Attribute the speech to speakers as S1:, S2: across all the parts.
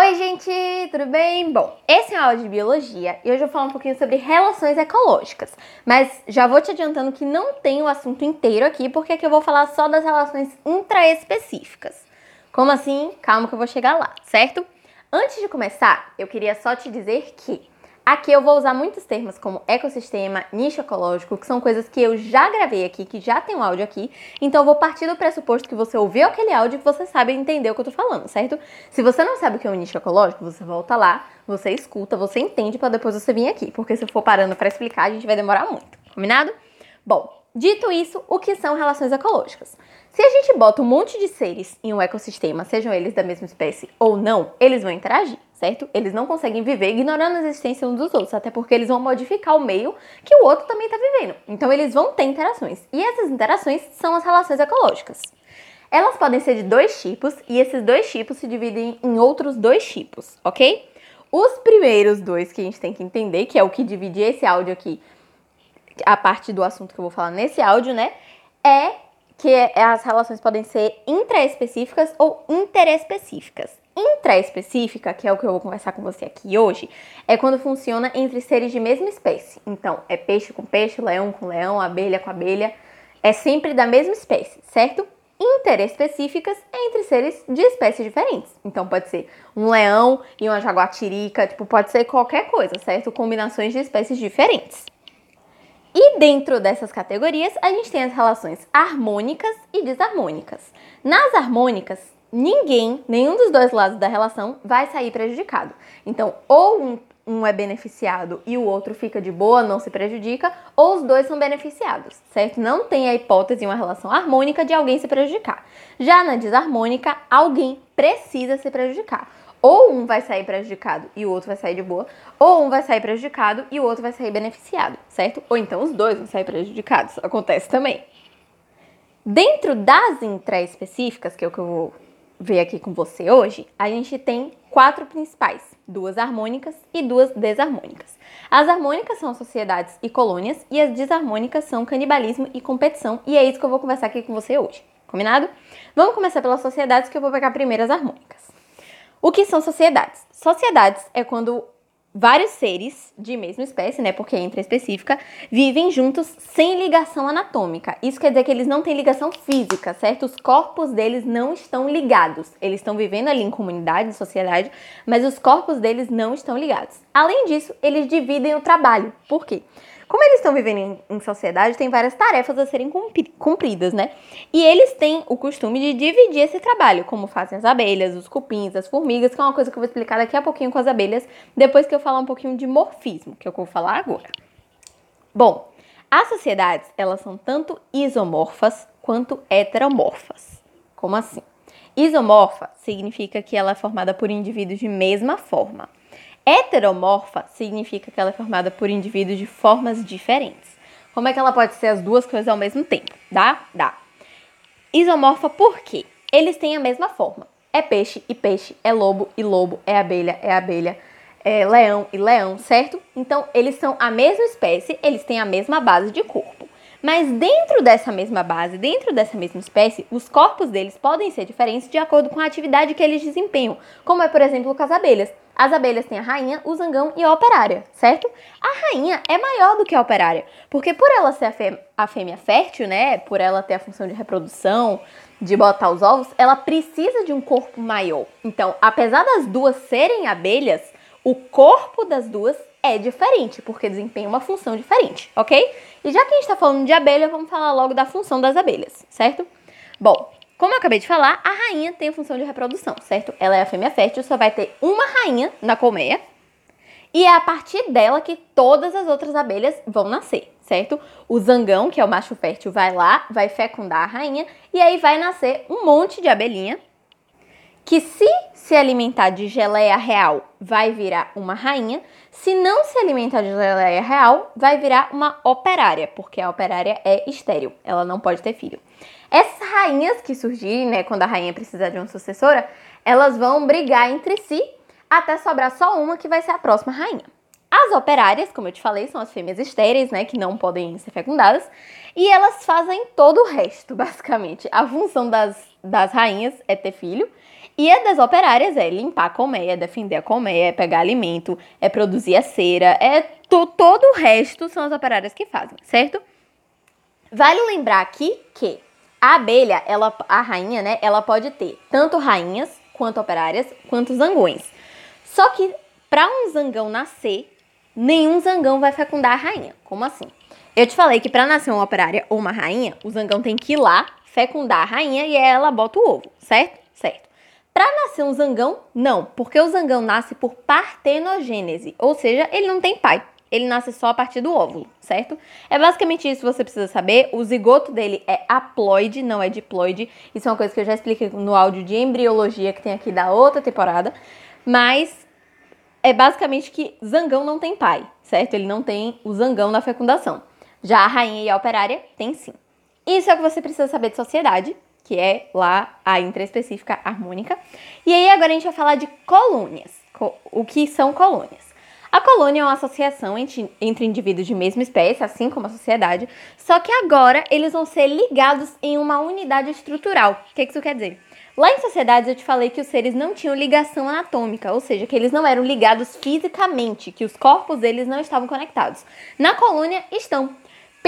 S1: Oi, gente, tudo bem? Bom, esse é um áudio de biologia e hoje eu vou falar um pouquinho sobre relações ecológicas. Mas já vou te adiantando que não tem o assunto inteiro aqui, porque aqui eu vou falar só das relações intraespecíficas. Como assim? Calma que eu vou chegar lá, certo? Antes de começar, eu queria só te dizer que Aqui eu vou usar muitos termos como ecossistema, nicho ecológico, que são coisas que eu já gravei aqui, que já tem um áudio aqui. Então eu vou partir do pressuposto que você ouviu aquele áudio e você sabe entender o que eu tô falando, certo? Se você não sabe o que é um nicho ecológico, você volta lá, você escuta, você entende para depois você vir aqui, porque se eu for parando para explicar, a gente vai demorar muito. Combinado? Bom, Dito isso, o que são relações ecológicas? Se a gente bota um monte de seres em um ecossistema, sejam eles da mesma espécie ou não, eles vão interagir, certo? Eles não conseguem viver ignorando a existência uns dos outros, até porque eles vão modificar o meio que o outro também está vivendo. Então eles vão ter interações. E essas interações são as relações ecológicas. Elas podem ser de dois tipos e esses dois tipos se dividem em outros dois tipos, ok? Os primeiros dois que a gente tem que entender, que é o que divide esse áudio aqui a parte do assunto que eu vou falar nesse áudio, né? É que as relações podem ser intraespecíficas ou interespecíficas. Intraespecífica, que é o que eu vou conversar com você aqui hoje, é quando funciona entre seres de mesma espécie. Então, é peixe com peixe, leão com leão, abelha com abelha. É sempre da mesma espécie, certo? Interespecíficas entre seres de espécies diferentes. Então, pode ser um leão e uma jaguatirica, tipo, pode ser qualquer coisa, certo? Combinações de espécies diferentes. E dentro dessas categorias, a gente tem as relações harmônicas e desarmônicas. Nas harmônicas, ninguém, nenhum dos dois lados da relação vai sair prejudicado. Então, ou um, um, é beneficiado e o outro fica de boa, não se prejudica, ou os dois são beneficiados, certo? Não tem a hipótese em uma relação harmônica de alguém se prejudicar. Já na desarmônica, alguém precisa se prejudicar ou um vai sair prejudicado e o outro vai sair de boa, ou um vai sair prejudicado e o outro vai sair beneficiado, certo? Ou então os dois vão sair prejudicados, acontece também. Dentro das intraespecíficas, que é o que eu vou ver aqui com você hoje, a gente tem quatro principais, duas harmônicas e duas desarmônicas. As harmônicas são sociedades e colônias e as desarmônicas são canibalismo e competição, e é isso que eu vou conversar aqui com você hoje, combinado? Vamos começar pelas sociedades que eu vou pegar primeiro as harmônicas. O que são sociedades? Sociedades é quando vários seres de mesma espécie, né, porque é específica, vivem juntos sem ligação anatômica. Isso quer dizer que eles não têm ligação física, certo? Os corpos deles não estão ligados. Eles estão vivendo ali em comunidade, em sociedade, mas os corpos deles não estão ligados. Além disso, eles dividem o trabalho. Por quê? Como eles estão vivendo em, em, sociedade, tem várias tarefas a serem cumpridas, né? E eles têm o costume de dividir esse trabalho, como fazem as abelhas, os cupins, as formigas, que é uma coisa que eu vou explicar daqui a pouquinho com as abelhas, depois que eu falar um pouquinho de morfismo, que é eu vou falar agora. Bom, as sociedades, elas são tanto isomorfas quanto heteromorfas. Como assim? Isomorfa significa que ela é formada por indivíduos de mesma forma. Heteromorfa significa que ela é formada por indivíduos de formas diferentes. Como é que ela pode ser as duas coisas ao mesmo tempo? Dá? Dá. Isomorfa por quê? Eles têm a mesma forma. É peixe e peixe, é lobo e lobo, é abelha, é abelha, é leão e leão, certo? Então, eles são a mesma espécie, eles têm a mesma base de corpo. Mas dentro dessa mesma base, dentro dessa mesma espécie, os corpos deles podem ser diferentes de acordo com a atividade que eles desempenham, como é, por exemplo, com as abelhas. As abelhas têm a rainha, o zangão e a operária, certo? A rainha é maior do que a operária, porque por ela ser a, fê a fêmea fértil, né, por ela ter a função de reprodução, de botar os ovos, ela precisa de um corpo maior. Então, apesar das duas serem abelhas, o corpo das duas é diferente, porque desempenha uma função diferente, ok? E já que a gente está falando de abelha, vamos falar logo da função das abelhas, certo? Bom, como eu acabei de falar, a rainha tem a função de reprodução, certo? Ela é a fêmea fértil, só vai ter uma rainha na colmeia. E é a partir dela que todas as outras abelhas vão nascer, certo? O zangão, que é o macho fértil, vai lá, vai fecundar a rainha e aí vai nascer um monte de abelhinha que se se alimentar de geleia real vai virar uma rainha, se não se alimentar de geleia real vai virar uma operária, porque a operária é estéril, ela não pode ter filho. Essas rainhas que surgirem, né, quando a rainha precisar de uma sucessora, elas vão brigar entre si até sobrar só uma que vai ser a próxima rainha. As operárias, como eu te falei, são as fêmeas estéreis, né, que não podem ser fecundadas, e elas fazem todo o resto, basicamente. A função das, das rainhas é ter filho, E a das operárias é limpar a colmeia, defender a colmeia, é pegar alimento, é produzir a cera, é todo o resto são as operárias que fazem, certo? Vale lembrar aqui que a abelha, ela, a rainha, né, ela pode ter tanto rainhas quanto operárias, quanto zangões. Só que para um zangão nascer, nenhum zangão vai fecundar a rainha. Como assim? Eu te falei que para nascer uma operária ou uma rainha, o zangão tem que ir lá fecundar a rainha e ela bota o ovo, certo? Certo. Para nascer um zangão, não, porque o zangão nasce por partenogênese, ou seja, ele não tem pai. Ele nasce só a partir do óvulo, certo? É basicamente isso que você precisa saber. O zigoto dele é haploide, não é diploide. Isso é uma coisa que eu já expliquei no áudio de embriologia que tem aqui da outra temporada. Mas é basicamente que zangão não tem pai, certo? Ele não tem o zangão na fecundação. Já a rainha e a operária tem sim. Isso é o que você precisa saber de sociedade, que é lá a intraespecífica harmônica. E aí agora a gente vai falar de colônias. O que são colônias? A colônia é uma associação entre, indivíduos de mesma espécie, assim como a sociedade, só que agora eles vão ser ligados em uma unidade estrutural. O que isso quer dizer? Lá em sociedades eu te falei que os seres não tinham ligação anatômica, ou seja, que eles não eram ligados fisicamente, que os corpos deles não estavam conectados. Na colônia estão.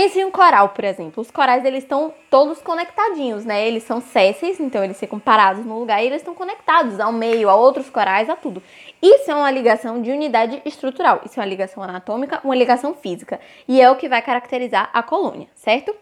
S1: Pense em um coral, por exemplo. Os corais eles estão todos conectadinhos, né? Eles são sésseis, então eles ficam parados no lugar e eles estão conectados ao meio, a outros corais, a tudo. Isso é uma ligação de unidade estrutural. Isso é uma ligação anatômica, uma ligação física. E é o que vai caracterizar a colônia, certo?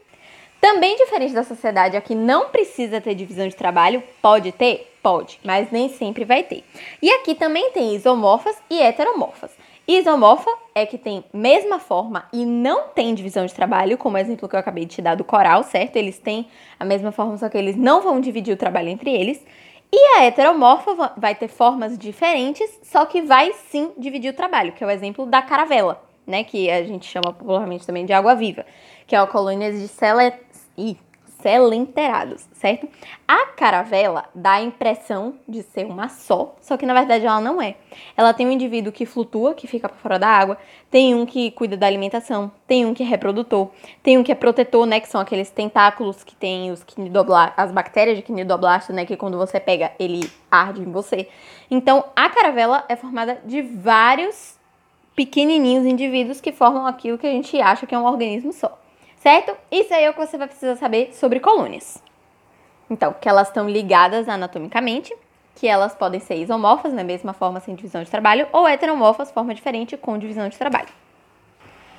S1: Também diferente da sociedade, aqui não precisa ter divisão de trabalho, pode ter? Pode, mas nem sempre vai ter. E aqui também tem isomorfas e heteromorfas. Isomorfa é que tem mesma forma e não tem divisão de trabalho, como o exemplo que eu acabei de te dar do coral, certo? Eles têm a mesma forma, só que eles não vão dividir o trabalho entre eles. E a heteromorfa vai ter formas diferentes, só que vai sim dividir o trabalho, que é o exemplo da caravela, né? Que a gente chama popularmente também de água viva, que é uma colônia de células e celenterados, certo? A caravela dá a impressão de ser uma só, só que na verdade ela não é. Ela tem um indivíduo que flutua, que fica para fora da água, tem um que cuida da alimentação, tem um que é reprodutor, tem um que é protetor, né, que são aqueles tentáculos que tem os as bactérias de quinidoblasto, né, que quando você pega, ele arde em você. Então, a caravela é formada de vários pequenininhos indivíduos que formam aquilo que a gente acha que é um organismo só certo? Isso aí é o que você vai precisar saber sobre colônias. Então, que elas estão ligadas anatomicamente, que elas podem ser isomorfas, na mesma forma sem divisão de trabalho, ou heteromorfas, forma diferente com divisão de trabalho.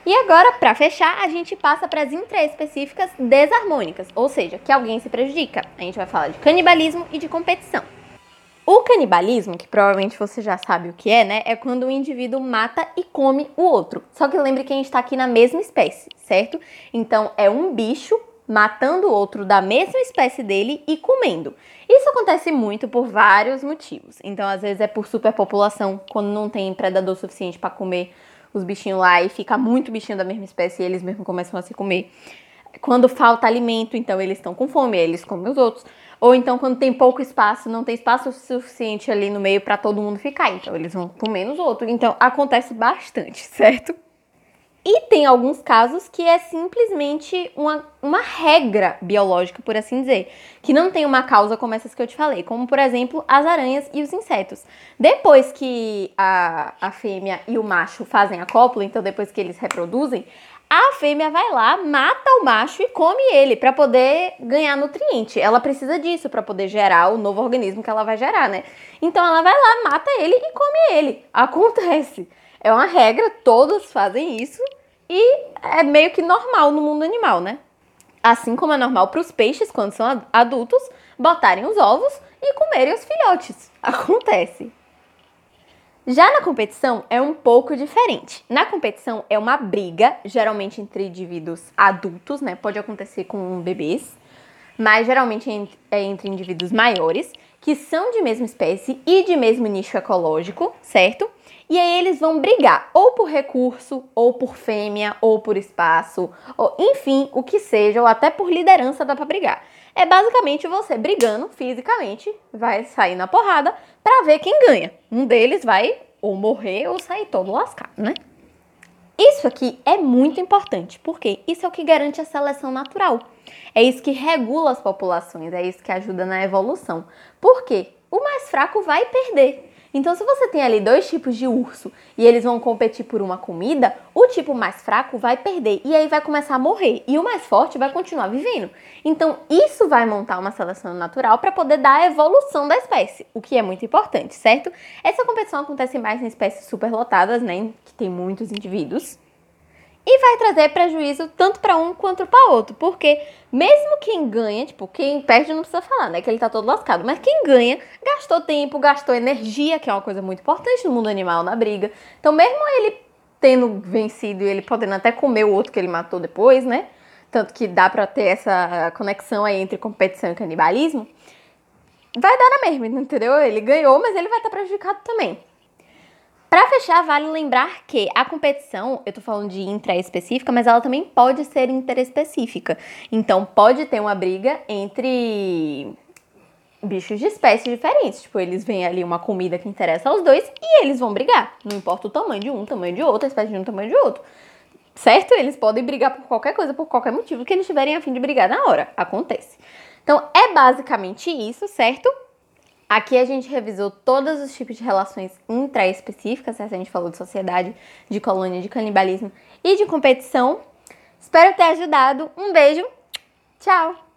S1: E agora, para fechar, a gente passa para as intraespecíficas desarmônicas, ou seja, que alguém se prejudica. A gente vai falar de canibalismo e de competição. O canibalismo, que provavelmente você já sabe o que é, né? É quando um indivíduo mata e come o outro. Só que lembre que a gente está aqui na mesma espécie, certo? Então é um bicho matando outro da mesma espécie dele e comendo. Isso acontece muito por vários motivos. Então, às vezes é por superpopulação, quando não tem predador suficiente para comer os bichinhos lá e fica muito bichinho da mesma espécie e eles mesmos começam a se comer. Quando falta alimento, então eles estão com fome, eles comem os outros. Ou então, quando tem pouco espaço, não tem espaço suficiente ali no meio para todo mundo ficar. Então, eles vão comer nos outros. Então, acontece bastante, certo? E tem alguns casos que é simplesmente uma, uma regra biológica, por assim dizer, que não tem uma causa como essas que eu te falei, como por exemplo as aranhas e os insetos. Depois que a, a fêmea e o macho fazem a cópula, então depois que eles reproduzem, a fêmea vai lá, mata o macho e come ele para poder ganhar nutriente. Ela precisa disso para poder gerar o novo organismo que ela vai gerar, né? Então ela vai lá, mata ele e come ele. Acontece. É uma regra, todos fazem isso e é meio que normal no mundo animal, né? Assim como é normal para os peixes, quando são adultos, botarem os ovos e comerem os filhotes. Acontece. Já na competição é um pouco diferente. Na competição é uma briga, geralmente entre indivíduos adultos, né? Pode acontecer com bebês, mas geralmente é entre indivíduos maiores, que são de mesma espécie e de mesmo nicho ecológico, certo? E aí eles vão brigar ou por recurso, ou por fêmea, ou por espaço, ou enfim, o que seja, ou até por liderança dá pra brigar. É basicamente você brigando fisicamente, vai sair na porrada para ver quem ganha. Um deles vai ou morrer ou sair todo lascado, né? Isso aqui é muito importante, porque isso é o que garante a seleção natural. É isso que regula as populações, é isso que ajuda na evolução. Por quê? o mais fraco vai perder. Então, se você tem ali dois tipos de urso e eles vão competir por uma comida, o tipo mais fraco vai perder e aí vai começar a morrer e o mais forte vai continuar vivendo. Então, isso vai montar uma seleção natural para poder dar a evolução da espécie, o que é muito importante, certo? Essa competição acontece mais em espécies superlotadas, né, que tem muitos indivíduos e vai trazer prejuízo tanto para um quanto para outro, porque mesmo quem ganha, tipo, quem perde não precisa falar, né, que ele tá todo lascado, mas quem ganha gastou tempo, gastou energia, que é uma coisa muito importante no mundo animal na briga. Então, mesmo ele tendo vencido ele podendo até comer o outro que ele matou depois, né? Tanto que dá para ter essa conexão aí entre competição e canibalismo. Vai dar na mesma, entendeu? Ele ganhou, mas ele vai estar prejudicado também. Para fechar, vale lembrar que a competição, eu tô falando de intra-específica, mas ela também pode ser interespecífica. Então, pode ter uma briga entre bichos de espécies diferentes. Tipo, eles veem ali uma comida que interessa aos dois e eles vão brigar. Não importa o tamanho de um, tamanho de outro, a espécie de um, tamanho de outro. Certo? Eles podem brigar por qualquer coisa, por qualquer motivo que eles tiverem a fim de brigar na hora. Acontece. Então, é basicamente isso, certo? Aqui a gente revisou todos os tipos de relações intraespecíficas, a gente falou de sociedade, de colônia, de canibalismo e de competição. Espero ter ajudado. Um beijo, tchau!